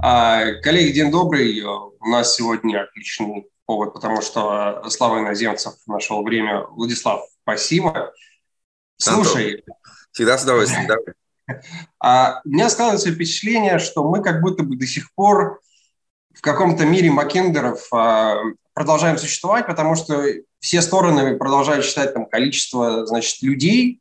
А, коллеги, день добрый. У нас сегодня отличный повод, потому что Слава Иноземцев нашел время. Владислав, спасибо. Слушай. Антон, всегда с удовольствием, да. А, у меня складывается впечатление, что мы как будто бы до сих пор в каком-то мире Маккендеров а, продолжаем существовать, потому что все стороны продолжают считать там количество, значит, людей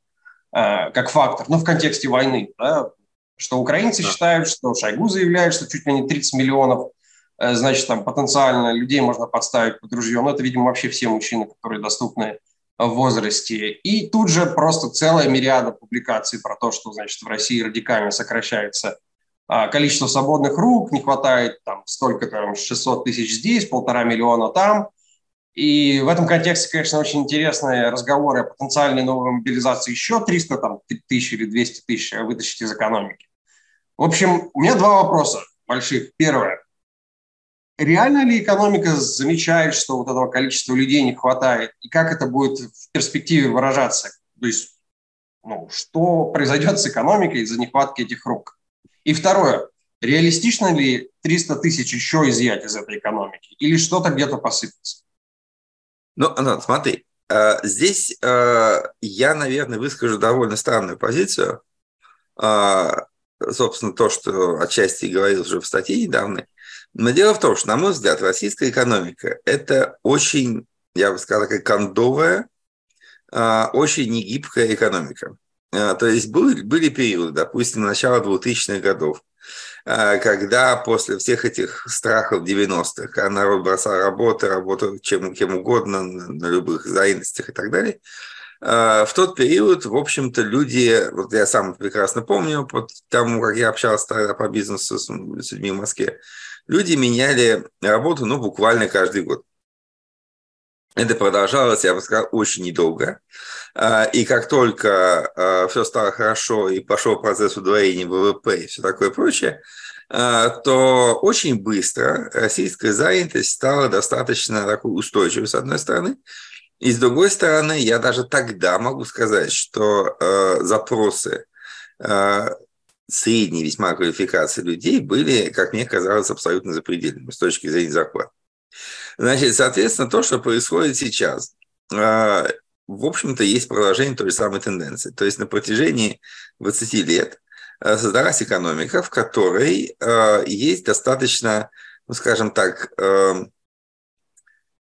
а, как фактор, ну, в контексте войны, да, что украинцы да. считают, что Шойгу заявляет, что чуть ли не 30 миллионов, э, значит, там потенциально людей можно подставить под ружье. Но это, видимо, вообще все мужчины, которые доступны в возрасте. И тут же просто целая мириада публикаций про то, что, значит, в России радикально сокращается а, количество свободных рук, не хватает там столько, там, 600 тысяч здесь, полтора миллиона там. И в этом контексте, конечно, очень интересные разговоры о потенциальной новой мобилизации еще 300 там, тысяч или 200 тысяч вытащить из экономики. В общем, у меня два вопроса больших. Первое. Реально ли экономика замечает, что вот этого количества людей не хватает? И как это будет в перспективе выражаться? То есть, ну, что произойдет с экономикой из-за нехватки этих рук? И второе. Реалистично ли 300 тысяч еще изъять из этой экономики? Или что-то где-то посыпется? Ну, Антон, смотри, э, здесь э, я, наверное, выскажу довольно странную позицию. Собственно, то, что отчасти говорил уже в статье недавно. Но дело в том, что, на мой взгляд, российская экономика – это очень, я бы сказал, такая кондовая, а, очень негибкая экономика. А, то есть были, были периоды, допустим, начала 2000-х годов, а, когда после всех этих страхов 90-х, народ бросал работу, работал чем, кем угодно, на, любых занятостях и так далее – в тот период, в общем-то, люди, вот я сам прекрасно помню, по тому, как я общался тогда по бизнесу с людьми в Москве, люди меняли работу, ну, буквально каждый год. Это продолжалось, я бы сказал, очень недолго. Э, и как только э, все стало хорошо и пошел процесс удвоения ВВП и все такое прочее, то очень быстро российская занятость стала достаточно такой устойчивой, с одной стороны, и с другой стороны, я даже тогда могу сказать, что э, запросы э, средней весьма квалификации людей были, как мне казалось, абсолютно запредельными с точки зрения зарплат. Значит, соответственно, то, что происходит сейчас, э, в общем-то, есть продолжение той же самой тенденции. То есть на протяжении 20 лет э, создалась экономика, в которой э, есть достаточно, ну, скажем так, э,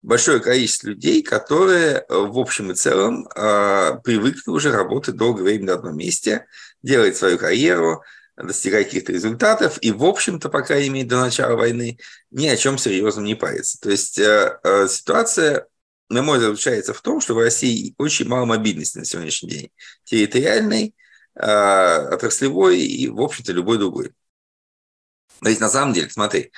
большое количество людей, которые э, в общем и целом э, привыкли уже работать долгое время на одном месте, делать свою карьеру, достигать каких-то результатов, и, в общем-то, пока имеет до начала войны, ни о чем серьезном не парится. То есть э, ситуация, на мой взгляд, заключается в том, что в России очень мало мобильности на сегодняшний день. Территориальной, отраслевой и, в общем-то, любой другой. То есть, на самом деле, смотри,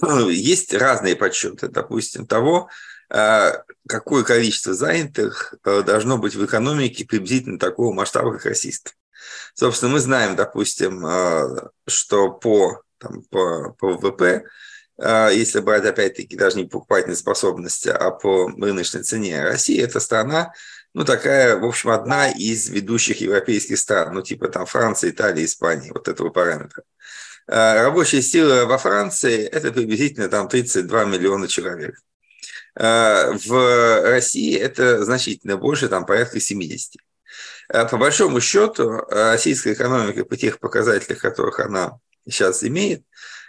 есть разные подсчеты, допустим, того, а, какое количество занятых э, должно быть в экономике приблизительно такого масштаба, как российское. Собственно, мы знаем, допустим, а, что по, там, по, по ВВП, а, если брать, опять-таки, даже не покупательной способности, а по рыночной цене, Россия – это страна, ну, такая, в общем, одна из ведущих европейских стран, ну, типа там Франция, Италия, Испания, вот этого параметра. Рабочая сила во Франции – это приблизительно там 32 миллиона человек. Э, в России это значительно больше, там порядка 70. Э, по большому счету, российская экономика по тех показателях, которых она сейчас имеет,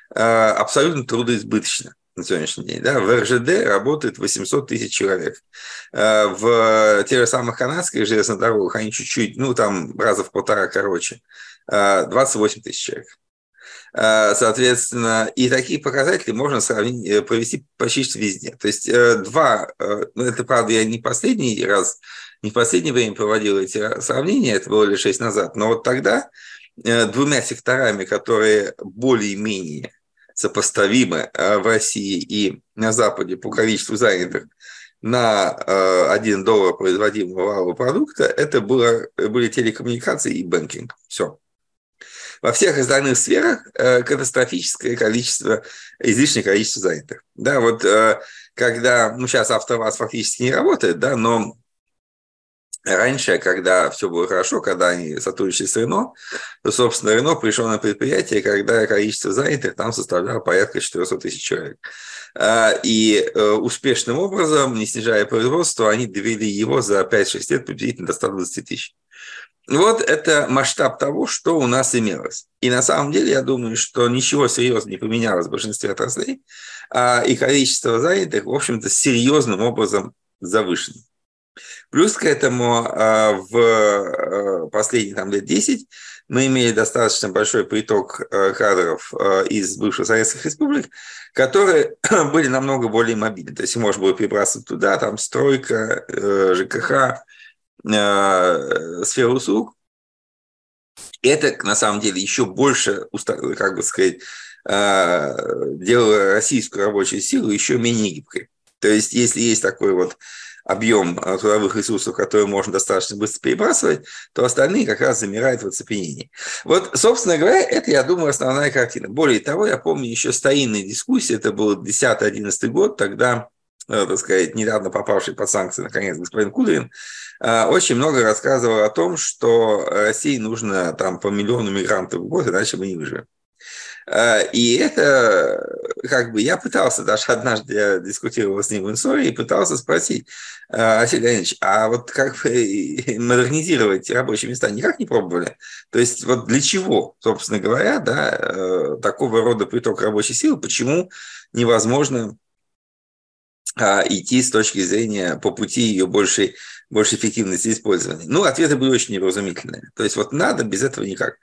абсолютно трудоизбыточна на сегодняшний день. Да? В РЖД работает 800 тысяч человек. В тех же самых канадских железных дорогах они чуть-чуть, ну там раза в полтора короче, 28 тысяч человек. Э, соответственно, и такие показатели можно сравнить, э, провести почти везде. То есть э, два, ну это правда, я не последний раз, не в последнее время проводил эти сравнения, это было лет шесть назад, но вот тогда двумя секторами, которые более-менее сопоставимы в России и на Западе по количеству занятых на 1 доллар производимого валового продукта, это было, были телекоммуникации и банкинг. Все. Во всех остальных сферах э, катастрофическое количество, излишнее количество занятых. Да, вот э, когда, ну, сейчас АвтоВАЗ фактически не работает, да, но Раньше, когда все было хорошо, когда они сотрудничали с Рено, то, собственно, Рено пришел на предприятие, когда количество занятых там составляло порядка 400 тысяч человек. А, и э, успешным образом, не снижая производство, они довели его за 5-6 лет приблизительно до 120 тысяч. Вот это масштаб того, что у нас имелось. И на самом деле я думаю, что ничего серьезного не поменялось в большинстве отраслей, а и количество занятых, в общем-то, серьезным образом завышено. Плюс к этому а, в а, последние там, лет 10 мы имели достаточно большой приток кадров из бывших советских республик, которые были намного более мобильны. То есть можно было перебрасывать туда, там стройка, э, ЖКХ, э, сфера услуг. Это, на самом деле, еще больше, как бы сказать, делало российскую рабочую силу еще менее гибкой. То есть, если есть такой вот объем а, трудовых ресурсов, которые можно достаточно быстро перебрасывать, то остальные как раз замирают в оцепенении. Вот, собственно говоря, это, я думаю, основная картина. Более того, я помню еще старинные дискуссии, это был 10-11 год, тогда э, так сказать, недавно попавший под санкции, наконец, господин Кудрин, э, очень много рассказывал о том, что России нужно там по миллиону мигрантов в год, иначе мы не выживем. Э, и это, как бы, я пытался, даже однажды я дискутировал с ним в Инсоре и пытался спросить, Василий Леонидович, а вот как бы модернизировать рабочие места никак не пробовали? То есть вот для чего, собственно говоря, да, э, такого рода приток рабочей силы, почему невозможно а, идти с точки зрения по пути ее большей, большей эффективности использования? Ну, ответы были очень невразумительные. То есть вот надо, без этого никак.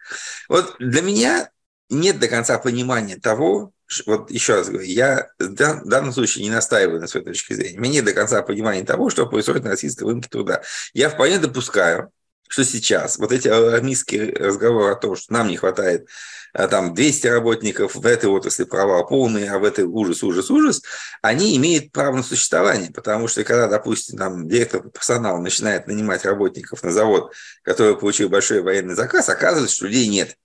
Вот для меня нет до конца понимания того, вот еще раз говорю, я в данном случае не настаиваю на своей точке зрения. Мне нет до конца понимания того, что происходит на российском рынке труда. Я вполне допускаю, что сейчас вот эти алармистские разговоры о том, что нам не хватает а, там 200 работников, в этой отрасли провал полный, а в этой ужас, ужас, ужас, они имеют право на существование, потому что когда, допустим, там директор персонала начинает нанимать работников на завод, который получил большой военный заказ, оказывается, что людей нет.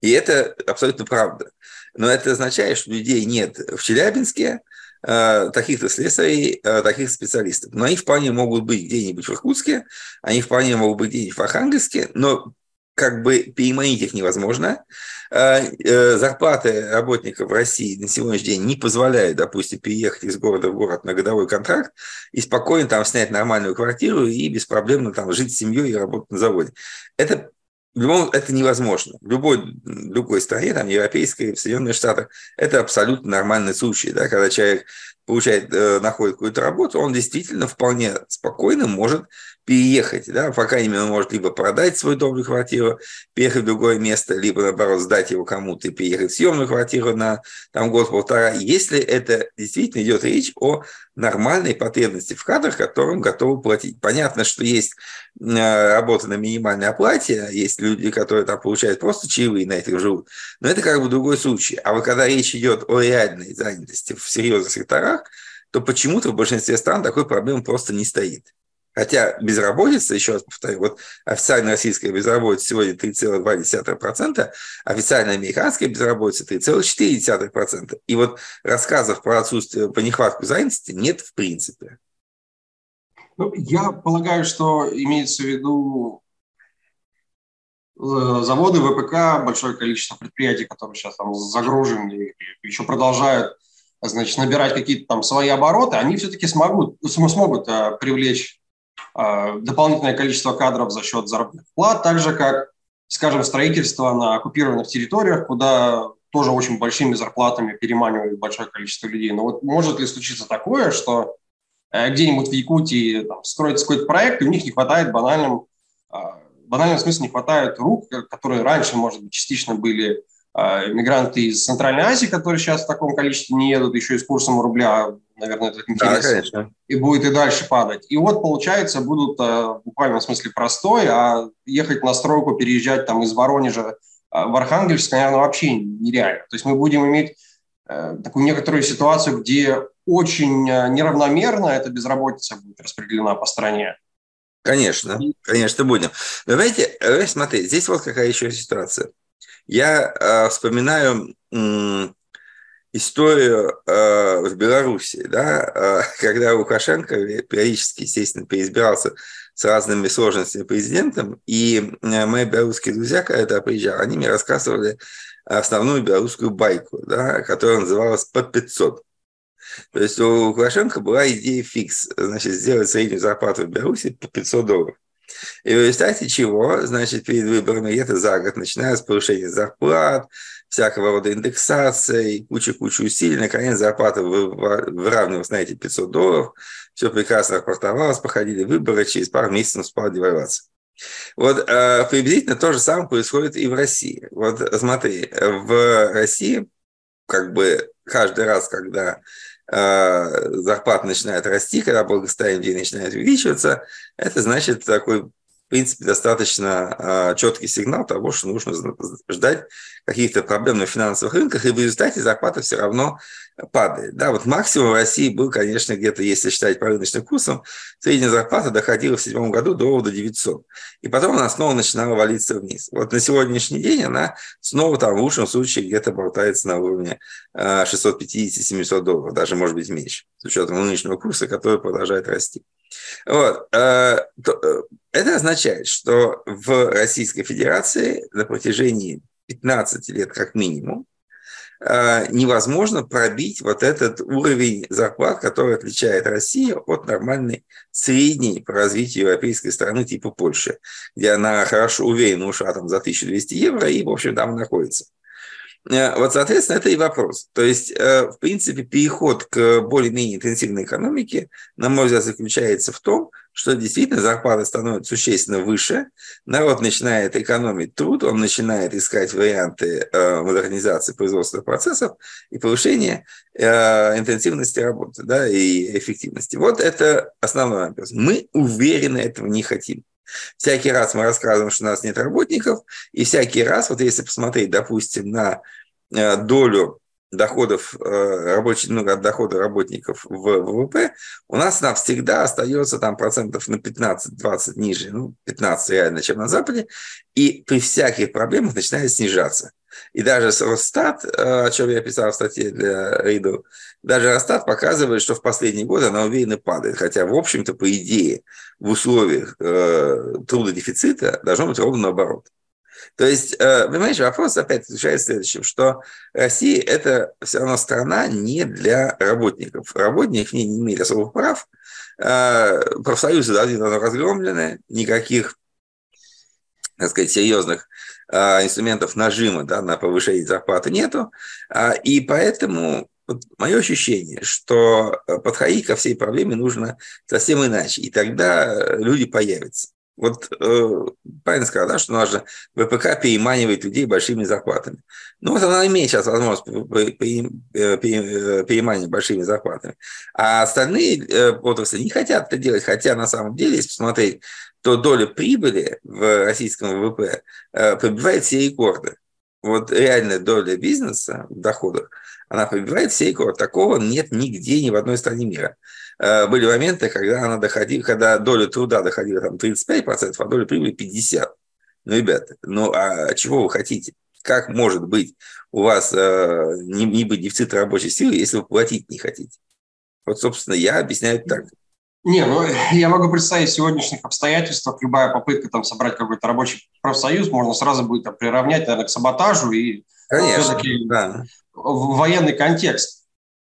И это абсолютно правда. Но это означает, что людей нет в Челябинске, э, таких-то слесарей, э, таких специалистов. Но они вполне могут быть где-нибудь в Иркутске, они вполне могут быть где-нибудь в Архангельске, но как бы переманить их невозможно. Э, зарплаты работников в России на сегодняшний день не позволяют, допустим, переехать из города в город на годовой контракт и спокойно там снять нормальную квартиру и беспроблемно там жить с семьей и работать на заводе. Это в любом это невозможно. В любой другой стране, там, европейской, в Соединенных Штатах, это абсолютно нормальный случай, да, когда человек получает, э, находит какую-то работу, он действительно вполне спокойно может переехать, да, по крайней мере, он может либо продать свою дом квартиру, переехать в другое место, либо, наоборот, сдать его кому-то и переехать в съемную квартиру на там, год-полтора, если это действительно идет речь о нормальной потребности в кадрах, которым готовы платить. Понятно, что есть э, работа на минимальной оплате, есть люди, которые там получают просто чаевые на этих живут, но это как бы другой случай. А вот когда речь идет о реальной занятости в серьезных секторах, то почему-то в большинстве стран такой проблемы просто не стоит. Хотя безработица, еще раз повторю, вот официальная российская безработица сегодня 3,2%, официальная американская безработица 3,4%. И вот рассказов про отсутствие, по нехватку занятости нет в принципе. Ну, я полагаю, что имеется в виду э, заводы, ВПК, большое количество предприятий, которые сейчас там загружены и еще продолжают значит, набирать какие-то там свои обороты, они все-таки смогут, смогут э, привлечь дополнительное количество кадров за счет заработных плат, так же как, скажем, строительство на оккупированных территориях, куда тоже очень большими зарплатами переманивают большое количество людей. Но вот может ли случиться такое, что э, где-нибудь в Якутии там, строится какой-то проект, и у них не хватает банальным, а, в банальном смысле не хватает рук, которые раньше, может быть, частично были а, мигранты из Центральной Азии, которые сейчас в таком количестве не едут, еще и с курсом рубля, наверное, этот интерес да, и будет и дальше падать. И вот, получается, будут а, в буквальном смысле простой, а ехать на стройку, переезжать там из Воронежа а, в Архангельск, наверное, вообще нереально. То есть мы будем иметь э, такую некоторую ситуацию, где очень неравномерно эта безработица будет распределена по стране. Конечно, конечно, будем. Но знаете, смотри, здесь вот какая еще ситуация. Я э, вспоминаю э, историю э, в Беларуси, да, э, когда Лукашенко периодически, естественно, переизбирался с разными сложностями президентом, и мои белорусские друзья, когда я приезжал, они мне рассказывали основную белорусскую байку, да, которая называлась «Под 500». То есть у Лукашенко была идея фикс, значит, сделать среднюю зарплату в Беларуси по 500 долларов. И в результате чего, значит, перед выборами где-то за год, начиная с повышения зарплат, всякого рода индексации, куча-куча усилий, наконец зарплата выравнивалась на эти 500 долларов, все прекрасно рапортовалось, проходили выборы, через пару месяцев спала девальвация. Вот э, приблизительно то же самое происходит и в России. Вот смотри, в России как бы каждый раз, когда э, зарплата начинает расти, когда благосостояние людей начинает увеличиваться, это значит такой в принципе, достаточно э, четкий сигнал того, что нужно ждать каких-то проблем на финансовых рынках, и в результате зарплата все равно падает. Да, вот максимум в России был, конечно, где-то, если считать по рыночным курсам, средняя зарплата доходила в седьмом году до, до 900. И потом она снова начинала валиться вниз. Вот на сегодняшний день она снова там в лучшем случае где-то болтается на уровне 650-700 долларов, даже может быть меньше, с учетом нынешнего курса, который продолжает расти. Вот. Э, э, это означает, что в Российской Федерации на протяжении 15 лет как минимум э, невозможно пробить вот этот уровень зарплат, который отличает Россию от нормальной средней по развитию европейской страны типа Польши, где она хорошо уверенно ушла там за 1200 евро и, в общем, там находится. Вот, соответственно, это и вопрос. То есть, в принципе, переход к более-менее интенсивной экономике, на мой взгляд, заключается в том, что действительно зарплата становится существенно выше, народ начинает экономить труд, он начинает искать варианты э, модернизации производственных процессов и повышения э, интенсивности работы да, и эффективности. Вот это основной вопрос. Мы уверенно этого не хотим. Всякий раз мы рассказываем, что у нас нет работников, и всякий раз, вот если посмотреть, допустим, на э, долю доходов э, рабочих, ну, от дохода работников в ВВП, у нас она всегда остается там процентов на 15-20 ниже, ну, 15 реально, чем на Западе, и при всяких проблемах начинает снижаться. И даже Росстат, э, о чем я писал в статье для Рейду, даже Росстат показывает, что в последние годы она уверенно падает. Хотя, в общем-то, по идее, в условиях э, трудодефицита должно быть ровно наоборот. То есть, э, понимаешь, вопрос опять заключается в следующем, что Россия – это все равно страна не для работников. Работники в ней не имеют особых прав, э, профсоюзы давно разгромлены, никаких так сказать, серьезных э, инструментов нажима да, на повышение зарплаты нету. И поэтому вот мое ощущение, что подходить ко всей проблеме нужно совсем иначе, и тогда люди появятся. Вот э, правильно сказал, да, что нужно ВПК переманивает людей большими зарплатами. Ну вот она имеет сейчас возможность э, переманивать большими зарплатами. А остальные э, отрасли не хотят это делать, хотя на самом деле, если посмотреть, то доля прибыли в российском ВВП э, пробивает все рекорды. Вот реальная доля бизнеса в доходах, она пробивает все рекорды. Такого нет нигде, ни в одной стране мира. Э, были моменты, когда она доходила, когда доля труда доходила там 35%, а доля прибыли 50%. Ну, ребята, ну а чего вы хотите? Как может быть у вас э, не, не быть дефицита рабочей силы, если вы платить не хотите? Вот, собственно, я объясняю так. Не, ну я могу представить в сегодняшних обстоятельствах любая попытка там собрать какой-то рабочий профсоюз можно сразу будет там, приравнять, наверное, к саботажу и все-таки да. в военный контекст.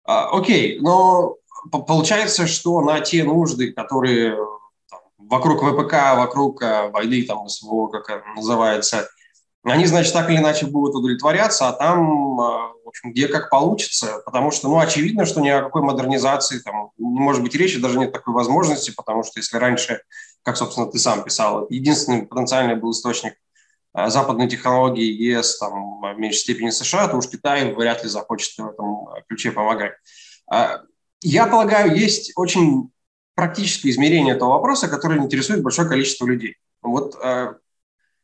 А, окей, но получается, что на те нужды, которые там, вокруг ВПК, вокруг э, войны, там, СВО, как это называется, они, значит, так или иначе будут удовлетворяться, а там, э, в общем, где как получится, потому что, ну, очевидно, что ни о какой модернизации там не может быть речи, даже нет такой возможности, потому что если раньше, как, собственно, ты сам писал, единственный потенциальный был источник э, западной технологии ЕС там, в меньшей степени США, то уж Китай вряд ли захочет в этом ключе помогать. Я полагаю, есть очень практическое измерение этого вопроса, которое интересует большое количество людей. Вот э,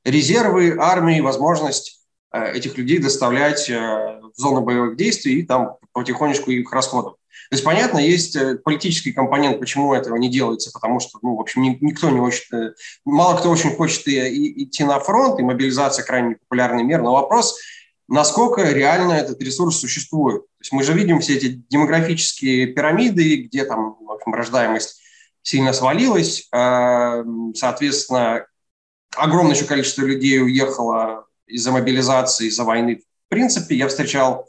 резервы армии, возможность э, этих людей доставлять э, в зону боевых действий и там потихонечку их расходов. То есть, понятно, есть э, политический компонент, почему этого не делается, потому что, ну, в общем, никто не очень, э, мало кто очень хочет и, и, идти на фронт, и мобилизация крайне популярный мер, но вопрос – насколько реально этот ресурс существует. То есть мы же видим все эти демографические пирамиды, где там в общем, рождаемость сильно свалилось. Соответственно, огромное еще количество людей уехало из-за мобилизации, из-за войны. В принципе, я встречал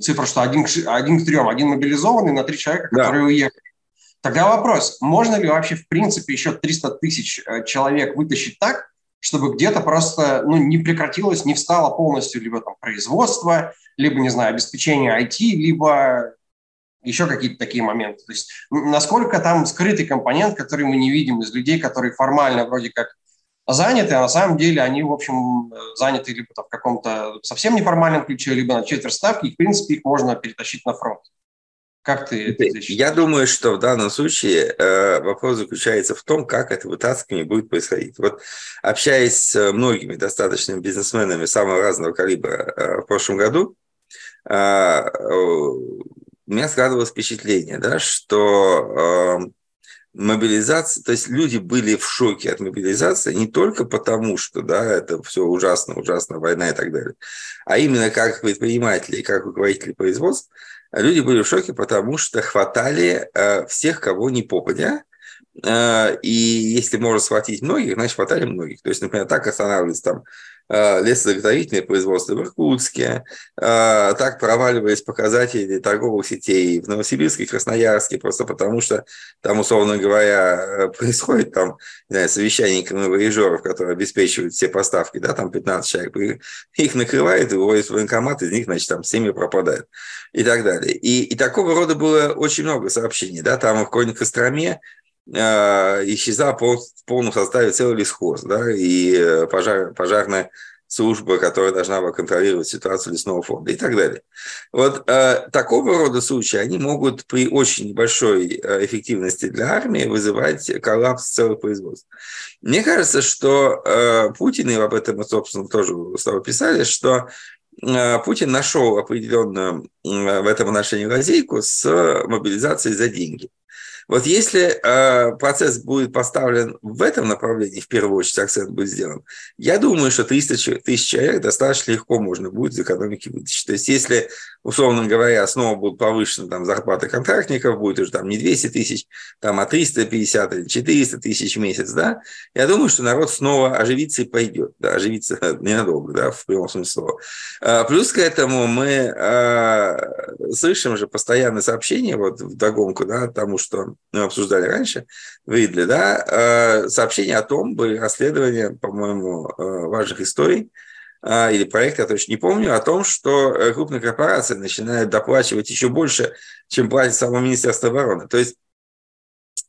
цифру, что один к, один к трем, один мобилизованный на три человека, которые да. уехали. Тогда вопрос, можно ли вообще в принципе еще 300 тысяч э, человек вытащить так, чтобы где-то просто ну, не прекратилось, не встало полностью либо там производство, либо, не знаю, обеспечение IT, либо еще какие-то такие моменты. То есть насколько там скрытый компонент, который мы не видим из людей, которые формально вроде как заняты, а на самом деле они, в общем, заняты либо в каком-то совсем неформальном ключе, либо на четверть ставки, и, в принципе, их можно перетащить на фронт. Как ты это Я думаю, что в данном случае э, вопрос заключается в том, как это вытаскивание будет происходить. Вот общаясь с многими достаточными бизнесменами самого разного калибра э, в прошлом году, э, у меня складывалось впечатление, да, что э, мобилизация, то есть люди были в шоке от мобилизации не только потому, что да, это все ужасно, ужасно, война и так далее, а именно как предприниматели, как руководители производств, люди были в шоке, потому что хватали э, всех, кого не попадя, э, и если можно схватить многих, значит, хватали многих. То есть, например, так останавливались там лесозаготовительное производство в Иркутске, э, так проваливались показатели торговых сетей в Новосибирске и Красноярске, просто потому что там, условно говоря, э, происходит там не знаю, совещание камевоежеров, которые обеспечивают все поставки, да, там 15 человек, их накрывает, выводит в военкомат, из них, значит, там 7 пропадает и так далее. И, и такого рода было очень много сообщений, да, там в какой-нибудь Костроме Э, исчезал в полном составе целый лесхоз, да, и э, пожар, пожарная служба, которая должна была контролировать ситуацию лесного фонда и так далее. Вот э, такого рода случаи, они могут при очень небольшой э, эффективности для армии вызывать коллапс целых производств. Мне кажется, что э, Путин, и об этом мы, собственно, тоже с тобой писали, что э, Путин нашел определенную в этом отношении лазейку с мобилизацией за деньги. Вот если э, процесс будет поставлен в этом направлении, в первую очередь акцент будет сделан, я думаю, что 300 тысяч человек достаточно легко можно будет из экономики вытащить. То есть если, условно говоря, снова будут повышены там, зарплаты контрактников, будет уже там не 200 тысяч, там, а 350 или 400 тысяч в месяц, да, я думаю, что народ снова оживится и пойдет, да, оживится ненадолго, да, в прямом смысле слова. А, плюс к этому мы э, слышим же постоянные сообщения, вот в догонку, да, тому, что мы обсуждали раньше, Ридли, да, э, сообщение о том, были расследования, по-моему, э, важных историй, э, или проект, я точно не помню, о том, что крупные корпорации начинают доплачивать еще больше, чем платит само Министерство обороны. То есть,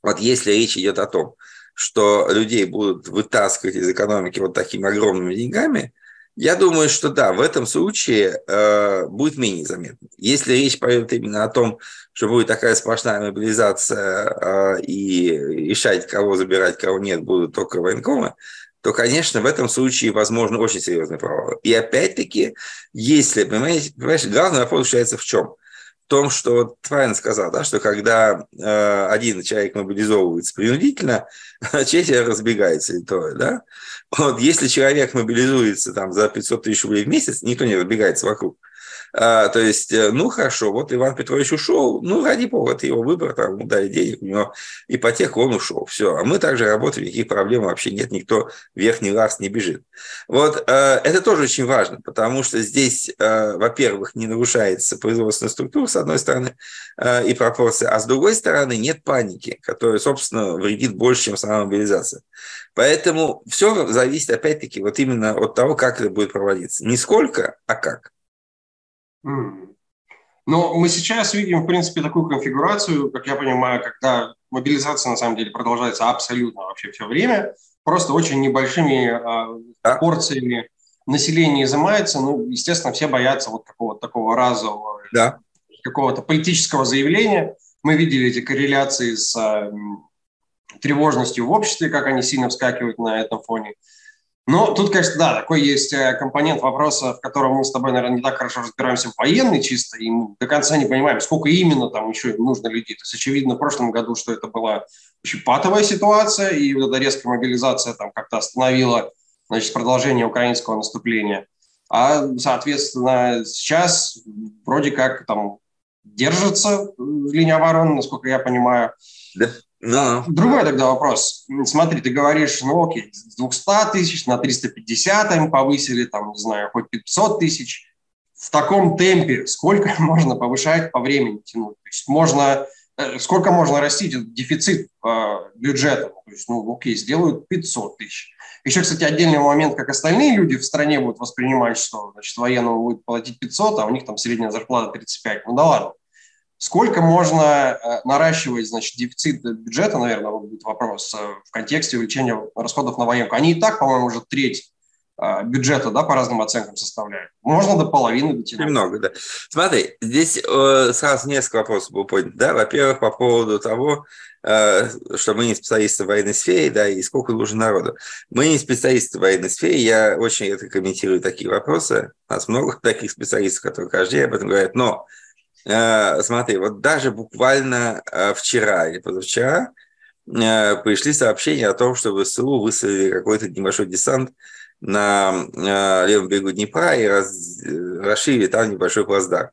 вот если речь идет о том, что людей будут вытаскивать из экономики вот такими огромными деньгами – я думаю, что да, в этом случае э, будет менее заметно. Если речь пойдет именно о том, что будет такая сплошная мобилизация э, и решать, кого забирать, кого нет, будут только военкомы, то, конечно, в этом случае возможно очень серьезный провал. И опять-таки, если, понимаете, понимаешь, главный вопрос заключается в чем? В том, что вот правильно сказал, да, что когда э, один человек мобилизовывается принудительно, четверо разбегается или трое, да, вот если человек мобилизуется там за 500 тысяч рублей в месяц, никто не разбегается вокруг. А, то есть, э, ну хорошо, вот Иван Петрович ушел, ну ради бога, это его выбор, там ему дали денег, у него ипотека, он ушел, все. А мы также работаем, никаких проблем вообще нет, никто верхний раз не бежит. Вот э, это тоже очень важно, потому что здесь, э, во-первых, не нарушается производственная структура, с одной стороны, и пропорции, а с другой стороны нет паники, которая, собственно, вредит больше, чем сама мобилизация. Поэтому все зависит, опять-таки, вот именно от того, как это будет проводиться. Не сколько, а как. Но мы сейчас видим, в принципе, такую конфигурацию, как я понимаю, когда мобилизация на самом деле продолжается абсолютно вообще все время, просто очень небольшими э, порциями населения изымается. Ну, естественно, все боятся вот какого-то такого разового, да. какого-то политического заявления. Мы видели эти корреляции с э, тревожностью в обществе, как они сильно вскакивают на этом фоне. Ну, тут, конечно, да, такой есть э, компонент вопроса, в котором мы с тобой, наверное, не так хорошо разбираемся в военной чисто, и мы до конца не понимаем, сколько именно там еще нужно людей. То есть, очевидно, в прошлом году, что это была очень патовая ситуация, и вот эта резкая мобилизация там как-то остановила, значит, продолжение украинского наступления. А, соответственно, сейчас вроде как там держится линия обороны, насколько я понимаю. Да. Но... Другой тогда вопрос. Смотри, ты говоришь, ну окей, с 200 тысяч на 350 им повысили, там, не знаю, хоть 500 тысяч. В таком темпе сколько можно повышать по времени тянуть? То есть можно, э, сколько можно растить дефицит э, бюджета? То есть, ну окей, сделают 500 тысяч. Еще, кстати, отдельный момент, как остальные люди в стране будут воспринимать, что значит, военному будет платить 500, а у них там средняя зарплата 35. Ну да ладно. Сколько можно э, наращивать, значит, дефицит бюджета, наверное, будет вопрос, э, в контексте увеличения расходов на военку. Они и так, по-моему, уже треть э, бюджета, да, по разным оценкам составляют. Можно до половины дотянуть. Немного, да. Смотри, здесь э, сразу несколько вопросов было поднято. Да? Во-первых, по поводу того, э, что мы не специалисты в военной сфере, да, и сколько нужно народу. Мы не специалисты в военной сфере, я очень редко комментирую такие вопросы. У нас много таких специалистов, которые каждый день об этом говорят, но смотри, вот даже буквально э, вчера или позавчера э, пришли сообщения о том, что ВСУ выставили какой-то небольшой десант на левом берегу Днепра и раз, расширили там небольшой плацдарм.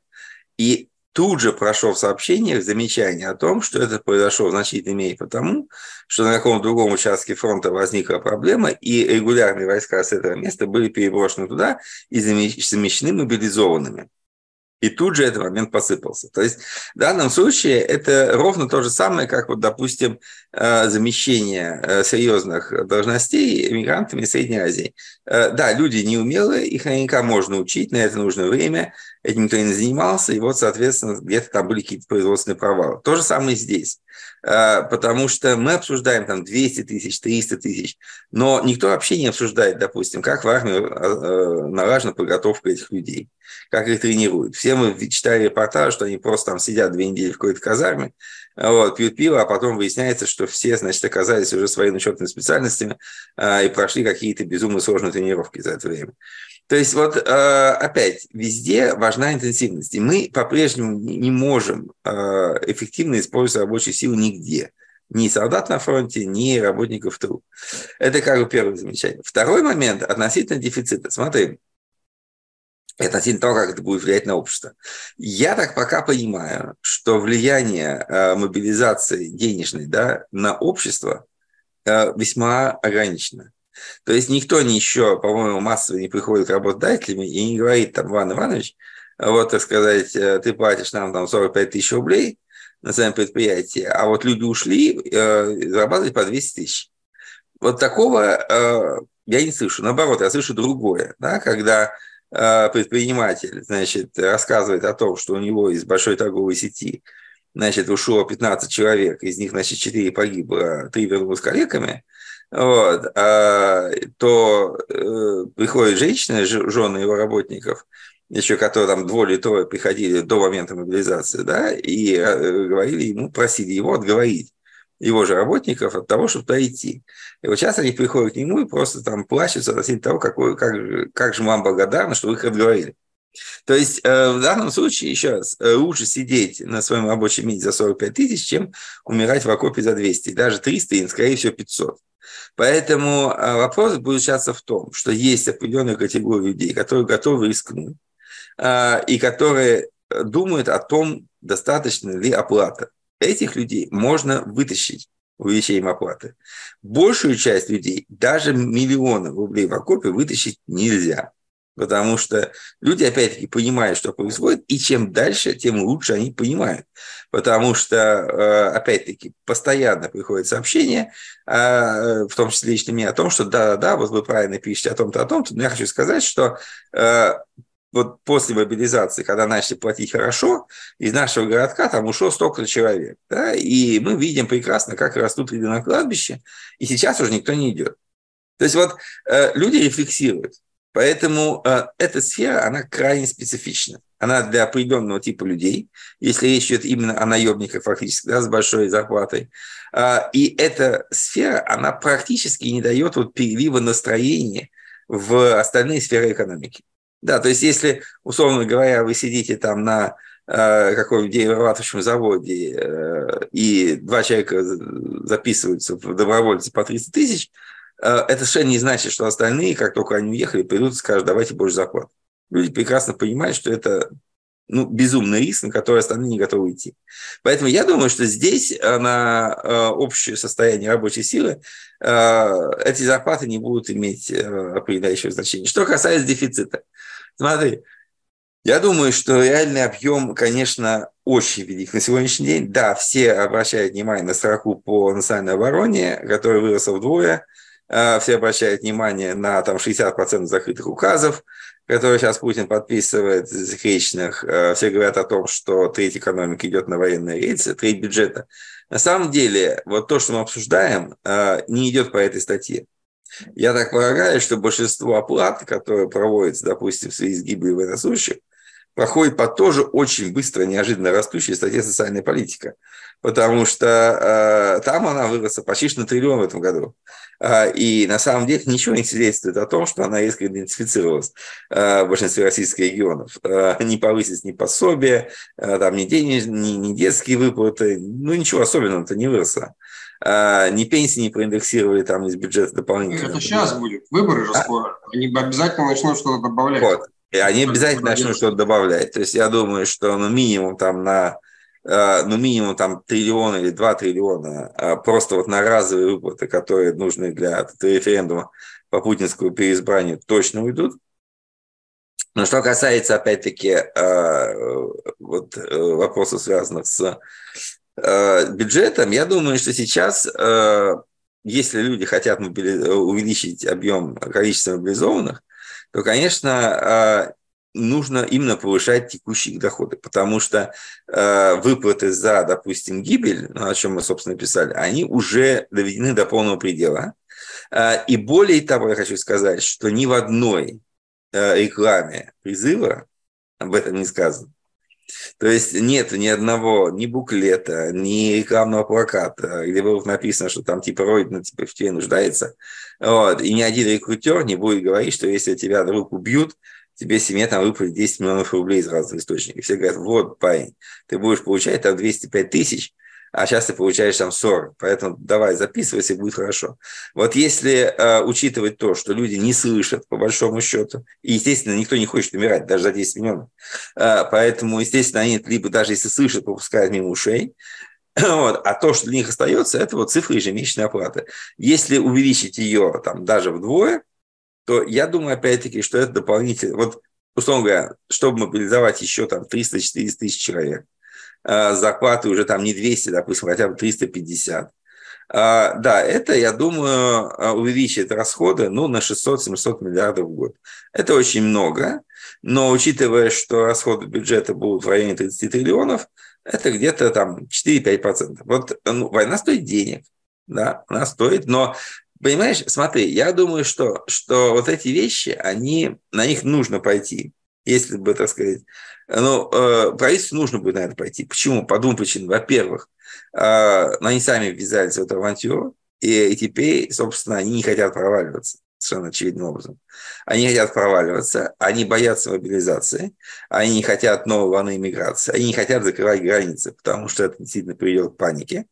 И тут же прошло в сообщениях замечание о том, что это произошло в значительной мере потому, что на каком-то другом участке фронта возникла проблема, и регулярные войска с этого места были переброшены туда и замещены мобилизованными. И тут же этот момент посыпался. То есть в данном случае это ровно то же самое, как, вот, допустим, э, замещение э, серьезных должностей иммигрантами Средней Азии. Э, да, люди неумелые, их наверняка можно учить, на это нужно время, этим никто не занимался, и вот, соответственно, где-то там были какие-то производственные провалы. То же самое здесь. Потому что мы обсуждаем там 200 тысяч, 300 тысяч, но никто вообще не обсуждает, допустим, как в армию налажена подготовка этих людей как их тренируют. Все мы читали репортаж, что они просто там сидят две недели в какой-то казарме, вот, пьют пиво, а потом выясняется, что все, значит, оказались уже своими учетными специальностями а, и прошли какие-то безумно сложные тренировки за это время. То есть вот а, опять, везде важна интенсивность. И мы по-прежнему не можем а, эффективно использовать рабочую силу нигде. Ни солдат на фронте, ни работников ТРУ. Это как бы первое замечание. Второй момент относительно дефицита. Смотри, и относительно того, как это будет влиять на общество. Я так пока понимаю, что влияние э, мобилизации денежной да, на общество э, весьма ограничено. То есть никто не еще, по-моему, массово не приходит к работодателями и не говорит там, Иван Иванович, вот, так сказать, э, ты платишь нам там 45 тысяч рублей на своем предприятии, а вот люди ушли э, зарабатывать по 200 тысяч. Вот такого э, я не слышу. Наоборот, я слышу другое, да, когда Э, предприниматель, значит, рассказывает о том, что у него из большой торговой сети, значит, ушло 15 человек, из них, значит, 4 погибло, 3 вернулось коллегами, вот, а, то э, приходит женщина, жены его работников, еще которые там двое или трое приходили до момента мобилизации, да, и э, говорили ему, просили его отговорить его же работников от того, чтобы туда идти. И вот сейчас они приходят к нему и просто там плачутся относительно того, какой, как, как же вам благодарны, что вы их отговорили. То есть э, в данном случае, еще раз, э, лучше сидеть на своем рабочем месте за 45 тысяч, чем умирать в окопе за 200, даже 300 и, скорее всего, 500. Поэтому э, вопрос будет сейчас в том, что есть определенная категория людей, которые готовы рискнуть, и которые думают о том, достаточно ли оплата этих людей можно вытащить увеличением оплаты. Большую часть людей, даже миллионы рублей в окопе вытащить нельзя. Потому что люди, опять-таки, понимают, что происходит, и чем дальше, тем лучше они понимают. Потому что, э, опять-таки, постоянно приходят сообщения, э, в том числе лично мне, о том, что да-да-да, вот вы правильно пишете о том-то, о том-то, но я хочу сказать, что э, вот после мобилизации, когда начали платить хорошо, из нашего городка там ушло столько человек. Да, и мы видим прекрасно, как растут ряды на кладбище, и сейчас уже никто не идет. То есть вот э, люди рефлексируют. Поэтому э, эта сфера, она крайне специфична. Она для определенного типа людей, если речь идет именно о наемниках фактически, да, с большой зарплатой. Э, и эта сфера, она практически не дает вот перелива настроения в остальные сферы экономики. Да, то есть если, условно говоря, вы сидите там на э, каком-нибудь деревообрабатывающем заводе, э, и два человека записываются в добровольцы по 300 тысяч, это совершенно не значит, что остальные, как только они уехали, придут и скажут, давайте больше зарплат. Люди прекрасно понимают, что это ну, безумный риск, на который остальные не готовы идти. Поэтому я думаю, что здесь э, на э, общее состояние рабочей силы э, эти зарплаты не будут иметь определяющего значения. Что касается дефицита. Смотри, я думаю, что реальный объем, конечно, очень велик на сегодняшний день. Да, все обращают внимание на строку по национальной обороне, которая выросла вдвое. Все обращают внимание на там, 60% закрытых указов который сейчас Путин подписывает засекреченных, э, все говорят о том, что треть экономики идет на военные рейсы, треть бюджета. На самом деле, вот то, что мы обсуждаем, э, не идет по этой статье. Я так полагаю, что большинство оплат, которые проводятся, допустим, в связи с гибелью военнослужащих, проходит по тоже очень быстро, неожиданно растущей статье «Социальная политика», потому что э, там она выросла почти на триллион в этом году. Э, и на самом деле ничего не свидетельствует о том, что она резко идентифицировалась э, в большинстве российских регионов. Э, не повысились ни пособия, э, там, ни, денеж, ни, ни детские выплаты, ну ничего особенного-то не выросло. Uh, ни пенсии не проиндексировали там из бюджета дополнительно. Это сейчас будет, выборы же а? скоро. Они обязательно начнут что-то добавлять. Вот. И они обязательно начнут что-то добавлять. То есть я думаю, что ну, минимум там на э, ну, минимум там триллион или два триллиона а просто вот на разовые выплаты, которые нужны для референдума по путинскому переизбранию, точно уйдут. Но что касается, опять-таки, э, вот э, вопросов, связанных с бюджетом, я думаю, что сейчас, если люди хотят увеличить объем количества мобилизованных, то, конечно, а, нужно именно повышать текущие доходы, потому что а, выплаты за, допустим, гибель, ну, о чем мы, собственно, писали, они уже доведены до полного предела. А, и более того, я хочу сказать, что ни в одной рекламе призыва об этом не сказано. То есть нет ни одного, ни буклета, ни рекламного плаката, где было написано, что там типа Родина типа, в тебе нуждается. Вот. И ни один рекрутер не будет говорить, что если тебя вдруг убьют, тебе семье там выплатят 10 миллионов рублей из разных источников. Все говорят, вот, парень, ты будешь получать там 205 тысяч, а сейчас ты получаешь там 40. Поэтому давай, записывайся, будет хорошо. Вот если э, учитывать то, что люди не слышат, по большому счету, и, естественно, никто не хочет умирать, даже за 10 миллионов, э, поэтому, естественно, они либо даже если слышат, пропускают мимо ушей, вот. А то, что для них остается, это вот цифры ежемесячной оплаты. Если увеличить ее там даже вдвое, то я думаю, опять-таки, что это дополнительно. Вот, условно говоря, чтобы мобилизовать еще там 300-400 тысяч человек, Э, зарплаты уже там не 200, допустим, хотя бы 350. А, да, это, я думаю, э, увеличит расходы ну, на 600-700 миллиардов в год. Это очень много, но учитывая, что расходы бюджета будут в районе 30 триллионов, это где-то там 4-5%. Вот ну, война стоит денег, да, она стоит, но Понимаешь, смотри, я думаю, что, что вот эти вещи, они, на них нужно пойти если бы, так сказать, ну, э, правительству нужно будет на это пойти. Почему? По двум причинам. Во-первых, э, они сами ввязались в эту авантюру, и теперь, собственно, они не хотят проваливаться совершенно очевидным образом. Они хотят проваливаться, они боятся мобилизации, они не хотят новой волны иммиграции, они не хотят закрывать границы, потому что это действительно приведет к панике.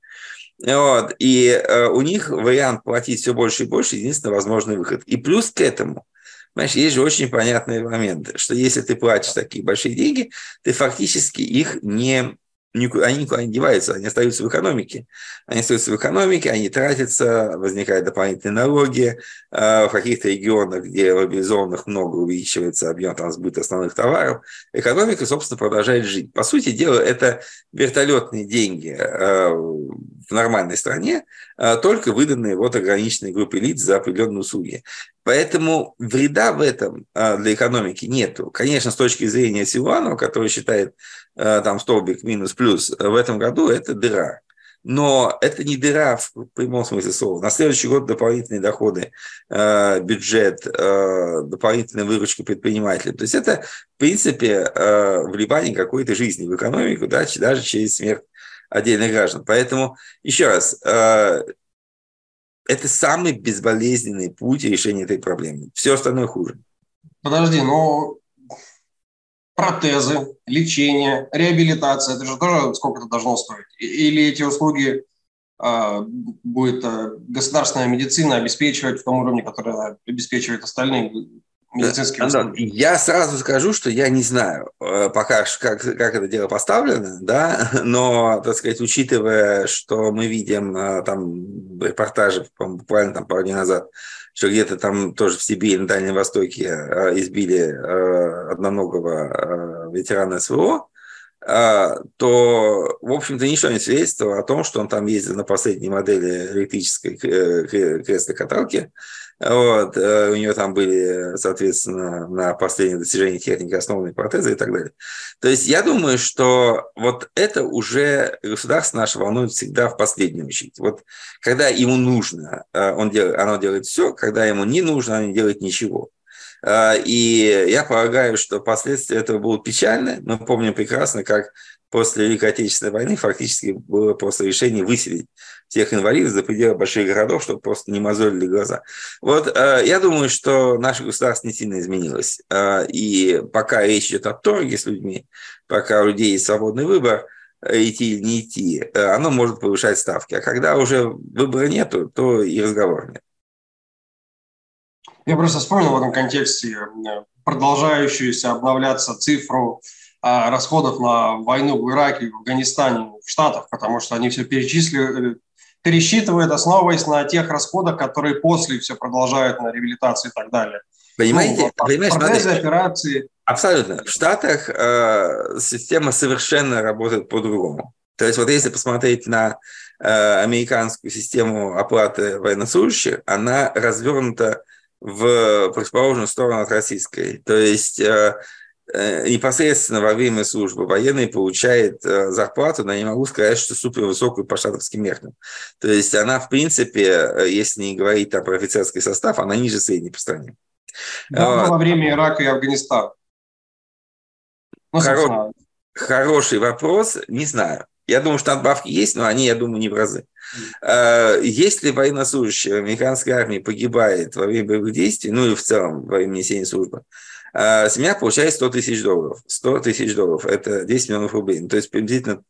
Вот. И э, у них вариант платить все больше и больше, единственный возможный выход. И плюс к этому Понимаешь, есть же очень понятные моменты, что если ты платишь такие большие деньги, ты фактически их не они никуда не деваются, они остаются в экономике. Они остаются в экономике, они тратятся, возникают дополнительные налоги. А, в каких-то регионах, где мобилизованных много, увеличивается объем там, сбыта основных товаров. Экономика, собственно, продолжает жить. По сути дела, это вертолетные деньги а, в нормальной стране, а, только выданные вот ограниченной группе лиц за определенные услуги. Поэтому вреда в этом для экономики нету. Конечно, с точки зрения Силуанова, который считает там столбик минус-плюс, в этом году это дыра но это не дыра в прямом смысле слова. На следующий год дополнительные доходы, бюджет, дополнительная выручка предпринимателей. То есть это, в принципе, вливание какой-то жизни в экономику, да, даже через смерть отдельных граждан. Поэтому, еще раз, это самый безболезненный путь решения этой проблемы. Все остальное хуже. Подожди, но протезы, лечение, реабилитация, это же тоже сколько это должно стоить? Или эти услуги э, будет э, государственная медицина обеспечивать в том уровне, который обеспечивает остальные медицинские услуги? Я сразу скажу, что я не знаю э, пока, как, как это дело поставлено, да, но, так сказать, учитывая, что мы видим э, там репортажи буквально там пару дней назад, что где-то там тоже в Сибири, на Дальнем Востоке э, избили одноногого ветерана СВО, то, в общем-то, ничего не свидетельствовало о том, что он там ездил на последней модели электрической кресло-каталки, вот, э, у нее там были, соответственно, на последние достижения техники основанные протезы и так далее. То есть я думаю, что вот это уже государство наше волнует всегда в последнюю очередь. Вот когда ему нужно, э, он делает, оно делает все, когда ему не нужно, оно не делает ничего. Э, и я полагаю, что последствия этого будут печальны. Мы помним прекрасно, как после Великой Отечественной войны фактически было просто решение выселить всех инвалидов за пределы больших городов, чтобы просто не мозолили глаза. Вот э, я думаю, что наше государство не сильно изменилось. Э, и пока речь идет о торге с людьми, пока у людей есть свободный выбор, э, идти или не идти, оно может повышать ставки. А когда уже выбора нету, то и разговор нет. Я просто вспомнил в этом контексте продолжающуюся обновляться цифру расходов на войну в Ираке, в Афганистане, в Штатах, потому что они все перечислили, пересчитывают, основываясь на тех расходах, которые после все продолжают на реабилитацию и так далее. Понимаете? Ну, понимаешь, протезы, смотри, операции. Абсолютно. В Штатах э, система совершенно работает по-другому. То есть вот если посмотреть на э, американскую систему оплаты военнослужащих, она развернута в противоположную сторону от российской. То есть Э, непосредственно во время службы военный получает э, зарплату, но не могу сказать, что супер высокую по штатовским меркам. То есть она, в принципе, э, если не говорить там про офицерский состав, она ниже средней по стране. Да, во время Ирака и Афганистана. Ну, Хоро... Хороший вопрос, не знаю. Я думаю, что надбавки есть, но они, я думаю, не в разы. Если военнослужащий американской армии погибает во время боевых действий, ну и в целом во время несения службы, а семья получает 100 тысяч долларов. 100 тысяч долларов – это 10 миллионов рублей. Ну, то есть приблизительно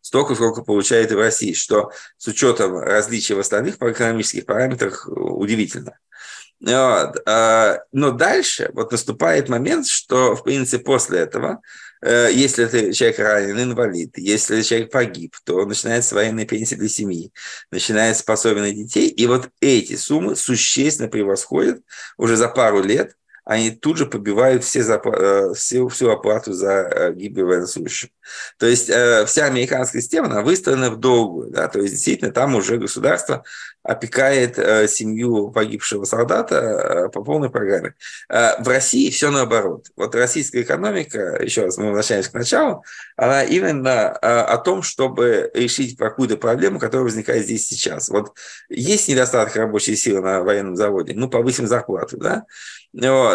столько, сколько получает в России, что с учетом различий в остальных экономических параметрах удивительно. Вот. А, но дальше вот наступает момент, что, в принципе, после этого, э, если ты человек ранен, инвалид, если человек погиб, то начинается военная пенсия для семьи, начинается пособие на детей, и вот эти суммы существенно превосходят уже за пару лет они тут же побивают все, э, всю, всю оплату за э, гибель военнослужащих. То есть э, вся американская система, она выстроена в долгую. Да? То есть действительно там уже государство опекает семью погибшего солдата по полной программе. В России все наоборот. Вот российская экономика, еще раз мы возвращаемся к началу, она именно о том, чтобы решить какую-то проблему, которая возникает здесь сейчас. Вот есть недостаток рабочей силы на военном заводе, ну, повысим зарплату, да.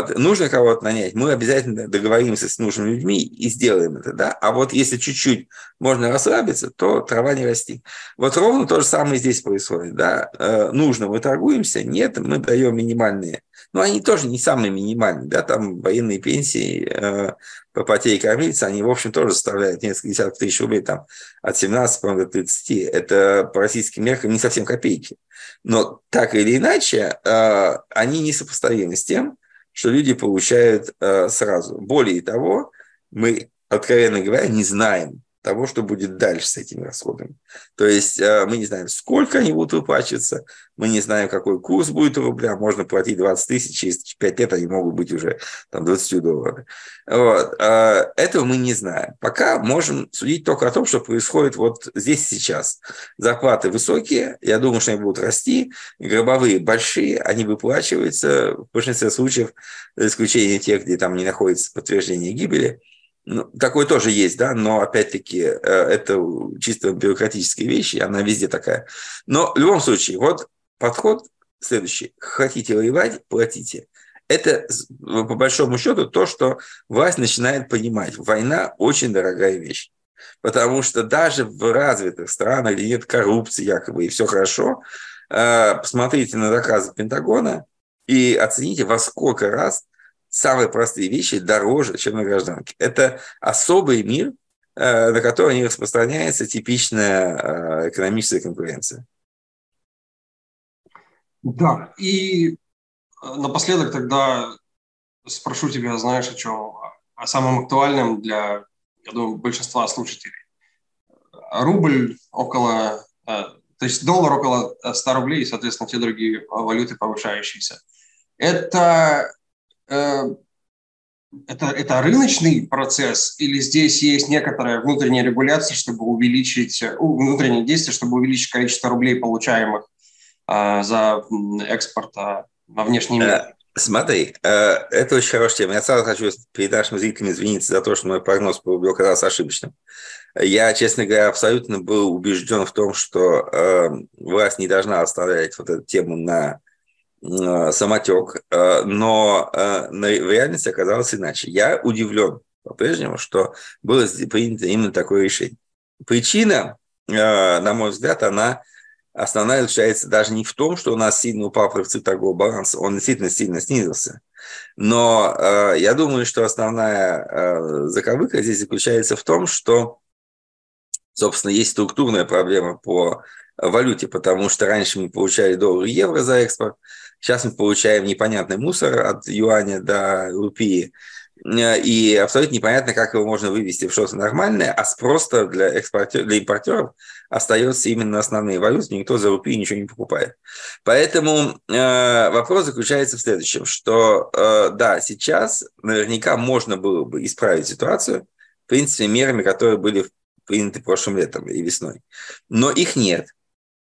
Нужно кого-то нанять, мы обязательно договоримся с нужными людьми и сделаем это. Да? А вот если чуть-чуть можно расслабиться, то трава не расти. Вот ровно то же самое здесь происходит. Да? Э, нужно, мы торгуемся, нет, мы даем минимальные. Но они тоже не самые минимальные. Да? Там военные пенсии э, по потере кормильца, они, в общем, тоже составляют несколько десятков тысяч рублей, там, от 17 до 30. Это по российским меркам не совсем копейки. Но так или иначе, э, они несопоставимы с тем, что люди получают э, сразу. Более того, мы, откровенно говоря, не знаем, того, что будет дальше с этими расходами. То есть э, мы не знаем, сколько они будут выплачиваться, мы не знаем, какой курс будет у рубля, можно платить 20 тысяч, через 5 лет они могут быть уже там, 20 долларов. Вот. Э, этого мы не знаем. Пока можем судить только о том, что происходит вот здесь сейчас. Зарплаты высокие, я думаю, что они будут расти, гробовые большие, они выплачиваются в большинстве случаев, за исключением тех, где там не находится подтверждение гибели – ну, такое тоже есть, да, но опять-таки э, это чисто бюрократические вещи, она везде такая. Но в любом случае, вот подход следующий. Хотите воевать, платите. Это, по большому счету, то, что власть начинает понимать. Война очень дорогая вещь. Потому что даже в развитых странах, где нет коррупции якобы и все хорошо, э, посмотрите на заказы Пентагона и оцените, во сколько раз самые простые вещи дороже, чем на гражданке. Это особый мир, э, на который не распространяется типичная э, экономическая конкуренция. Да, и э, напоследок тогда спрошу тебя, знаешь, о чем? О самом актуальном для, я думаю, большинства слушателей. Рубль около, то есть доллар около 100 рублей и, соответственно, все другие валюты повышающиеся. Это это, это рыночный процесс или здесь есть некоторая внутренняя регуляция, чтобы увеличить, э, внутренние действия, чтобы увеличить количество рублей, получаемых а, за экспорт а, во внешний мир? Э, смотри, э, это очень хорошая тема. Я сразу хочу перед нашими зрителями извиниться за то, что мой прогноз рублю оказался ошибочным. Я, честно говоря, абсолютно был убежден в том, что э, власть не должна оставлять вот эту тему на Э, самотек, э, но э, в реальности оказалось иначе. Я удивлен по-прежнему, что было принято именно такое решение. Причина, на мой взгляд, она основная заключается даже не в том, что у нас сильно упал профицит торгового баланса, он действительно сильно снизился. Но я думаю, что основная заковыка здесь заключается в том, что, собственно, есть структурная проблема по валюте, потому что раньше мы получали доллары и евро за экспорт, Сейчас мы получаем непонятный мусор от юаня до рупии, и абсолютно непонятно, как его можно вывести в что-то нормальное, а спрос для, экспортер, для импортеров остается именно основные валюты, никто за рупии ничего не покупает. Поэтому э, вопрос заключается в следующем, что э, да, сейчас наверняка можно было бы исправить ситуацию, в принципе, мерами, которые были приняты прошлым летом и весной. Но их нет.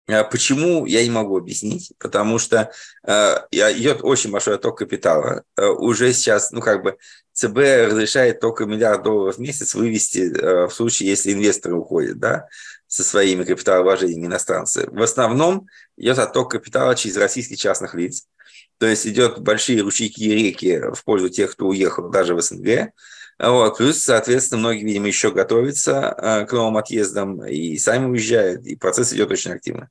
А почему, я не могу объяснить, потому что э, идет очень большой отток капитала. Э, уже сейчас, ну, как бы, ЦБ разрешает только миллиард долларов в месяц вывести э, в случае, если инвесторы уходят, да, со своими капиталовложениями иностранцы. В основном идет отток капитала через российских частных лиц. То есть идет большие ручейки и реки в пользу тех, кто уехал даже в СНГ. Вот. Плюс, соответственно, многие, видимо, еще готовятся э, к новым отъездам и сами уезжают, и процесс идет очень активно.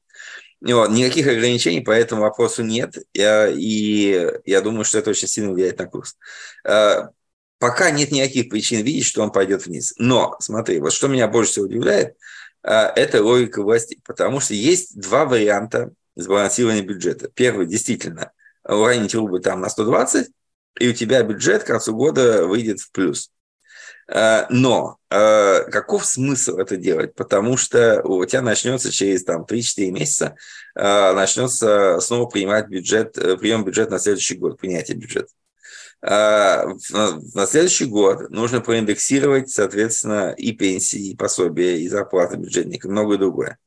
Вот. Никаких ограничений по этому вопросу нет, я, и я думаю, что это очень сильно влияет на курс. Э, пока нет никаких причин видеть, что он пойдет вниз. Но, смотри, вот что меня больше всего удивляет, э, это логика власти, потому что есть два варианта сбалансирования бюджета. Первый, действительно, уронить рубль там на 120, и у тебя бюджет к концу года выйдет в плюс. Э, но э, каков смысл это делать? Потому что у тебя начнется через там, 3-4 месяца, э, начнется снова принимать бюджет, прием бюджет на следующий год, принятие бюджета. На следующий год нужно проиндексировать, соответственно, и пенсии, и пособия, и зарплаты бюджетника, и многое другое.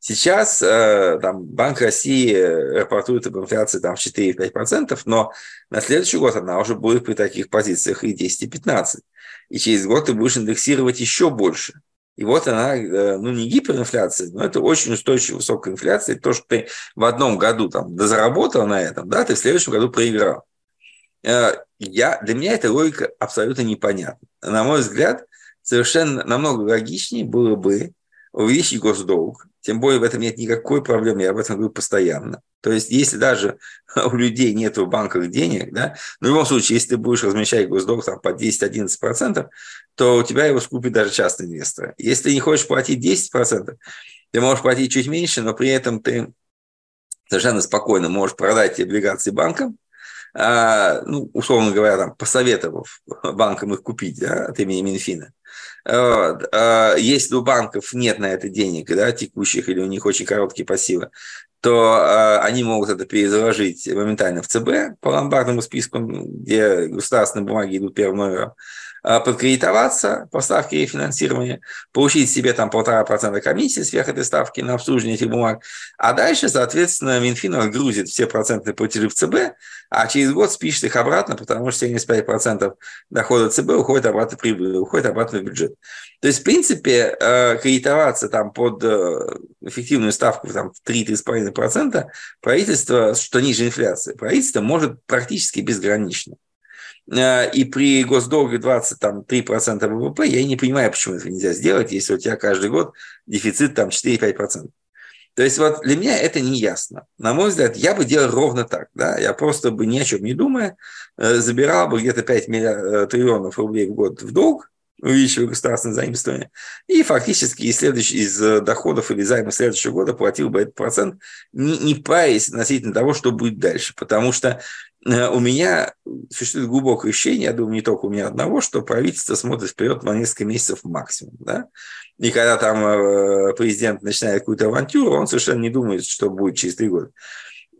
Сейчас э, там, Банк России рапортует об инфляции там, в 4-5%, но на следующий год она уже будет при таких позициях и 10, и 15. И через год ты будешь индексировать еще больше. И вот она, э, ну, не гиперинфляция, но это очень устойчивая высокая инфляция. То, что ты в одном году там дозаработал на этом, да, ты в следующем году проиграл. Э, я, для меня эта логика абсолютно непонятна. На мой взгляд, совершенно намного логичнее было бы увеличить госдолг, тем более в этом нет никакой проблемы, я об этом говорю постоянно. То есть, если даже у людей нет в банках денег, да, в любом случае, если ты будешь размещать госдолг там, по 10-11%, то у тебя его скупит даже частный инвестор. Если ты не хочешь платить 10%, ты можешь платить чуть меньше, но при этом ты совершенно спокойно можешь продать облигации банкам, а, ну, условно говоря, там, посоветовав банкам их купить да, от имени Минфина. А, если у банков нет на это денег, да, текущих, или у них очень короткие пассивы, то а, они могут это перезаложить моментально в ЦБ по ломбардному списку, где государственные бумаги идут первым номером, подкредитоваться по ставке финансирования, получить себе там полтора процента комиссии сверх этой ставки на обслуживание этих бумаг, а дальше, соответственно, Минфин отгрузит все процентные платежи в ЦБ, а через год спишет их обратно, потому что 75% дохода ЦБ уходит обратно в прибыль, уходит обратно в бюджет. То есть, в принципе, э, кредитоваться там под э, эффективную ставку там, в 3-3,5% правительство, что ниже инфляции, правительство может практически безгранично. Э, и при госдолге 23% ВВП, я не понимаю, почему это нельзя сделать, если у тебя каждый год дефицит там 4-5%. То есть вот для меня это не ясно. На мой взгляд, я бы делал ровно так. Да? Я просто бы ни о чем не думая, э, забирал бы где-то 5 миллиард, э, триллионов рублей в год в долг, увеличивая государственное заимствование, и фактически из, следующих, из доходов или займа следующего года платил бы этот процент, не, не парясь относительно того, что будет дальше. Потому что у меня существует глубокое ощущение, я думаю, не только у меня одного, что правительство смотрит вперед на несколько месяцев максимум. Да? И когда там э, президент начинает какую-то авантюру, он совершенно не думает, что будет через три года.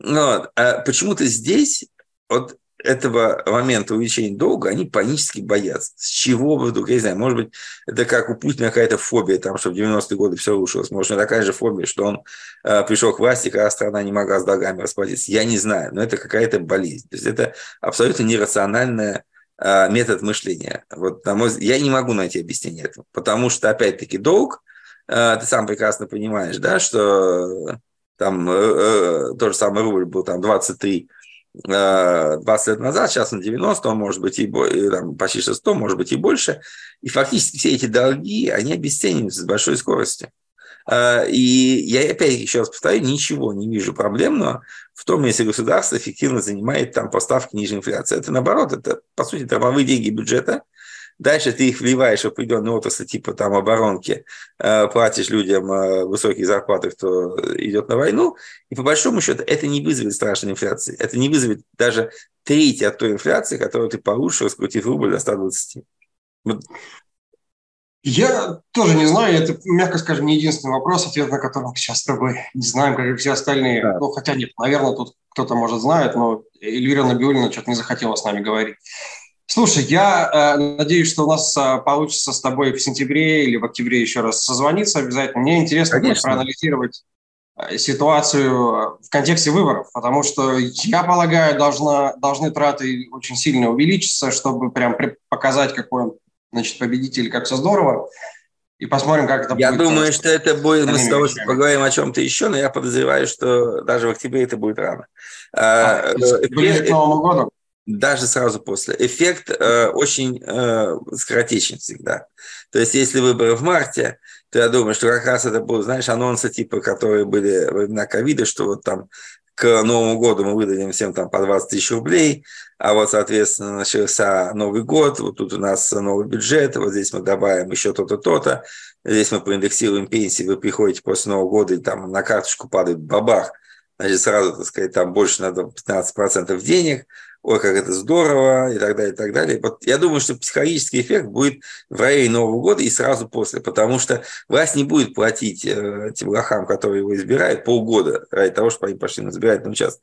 Вот. А почему-то здесь вот этого момента увеличения долга они панически боятся. С чего вдруг, я не знаю, может быть, это как у Путина какая-то фобия, там, что в 90-е годы все рушилось. Может, него такая же фобия, что он э, пришел к власти, когда страна не могла с долгами расплатиться. Я не знаю, но это какая-то болезнь. То есть это абсолютно нерациональная э, метод мышления. Вот, на мой, я не могу найти объяснение этому, потому что, опять-таки, долг, э, ты сам прекрасно понимаешь, да, что там э, э, тот же самый рубль был там 23 20 лет назад, сейчас на 90, он может быть и, и там, почти 100, может быть и больше. И фактически все эти долги, они обесцениваются с большой скоростью. А, и я опять еще раз повторю, ничего не вижу проблемного в том, если государство эффективно занимает там поставки ниже инфляции. Это наоборот, это по сути травовые деньги бюджета – Дальше ты их вливаешь в определенные отрасли, типа там оборонки, э, платишь людям э, высокие зарплаты, кто идет на войну, и по большому счету это не вызовет страшной инфляции. Это не вызовет даже треть от той инфляции, которую ты получишь, раскрутив рубль до 120. Вот. Я тоже не знаю, это, мягко скажем, не единственный вопрос, ответ на который мы сейчас с тобой не знаем, как и все остальные. Да. Ну, хотя нет, наверное, тут кто-то может знает, но Эльвира Набиулина что-то не захотела с нами говорить. Слушай, я э, надеюсь, что у нас э, получится с тобой в сентябре или в октябре еще раз созвониться обязательно. Мне интересно будет проанализировать э, ситуацию э, в контексте выборов, потому что, я полагаю, должна, должны траты очень сильно увеличиться, чтобы прям показать, какой значит, победитель, как все здорово. И посмотрим, как это я будет. Я думаю, что это будет, мы с тобой поговорим о чем-то еще, но я подозреваю, что даже в октябре это будет рано. А, а, ближе к Новому году? Даже сразу после. Эффект э, очень э, скоротечен всегда. То есть, если выборы в марте, то я думаю, что как раз это будут, знаешь, анонсы типа, которые были во времена ковида, что вот там к Новому году мы выдадим всем там по 20 тысяч рублей, а вот, соответственно, начался Новый год, вот тут у нас новый бюджет, вот здесь мы добавим еще то-то, то-то, здесь мы проиндексируем пенсии, вы приходите после Нового года, и там на карточку падает бабах, значит, сразу, так сказать, там больше надо 15% денег, ой, как это здорово, и так далее, и так далее. Вот я думаю, что психологический эффект будет в районе Нового года и сразу после, потому что власть не будет платить э, тем лохам, которые его избирают, полгода ради того, чтобы они пошли на избирательный участок.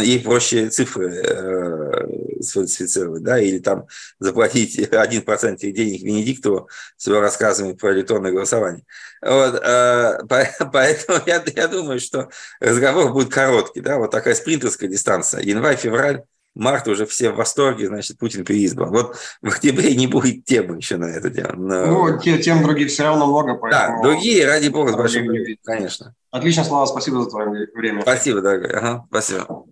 Ей проще цифры э, сфальсифицировать, да, или там заплатить 1% этих денег Венедиктову с его рассказами про электронное голосование. Вот, э, поэтому я, я думаю, что разговор будет короткий, да, вот такая спринтерская дистанция, январь-февраль, март уже все в восторге, значит, Путин переизбран. Вот в октябре не будет темы еще на это дело. Но... Ну, тем других все равно много. Поэтому... Да, другие, ради бога, с большим конечно. Отлично, Слава, спасибо за твое время. Спасибо, дорогой. Ага, спасибо.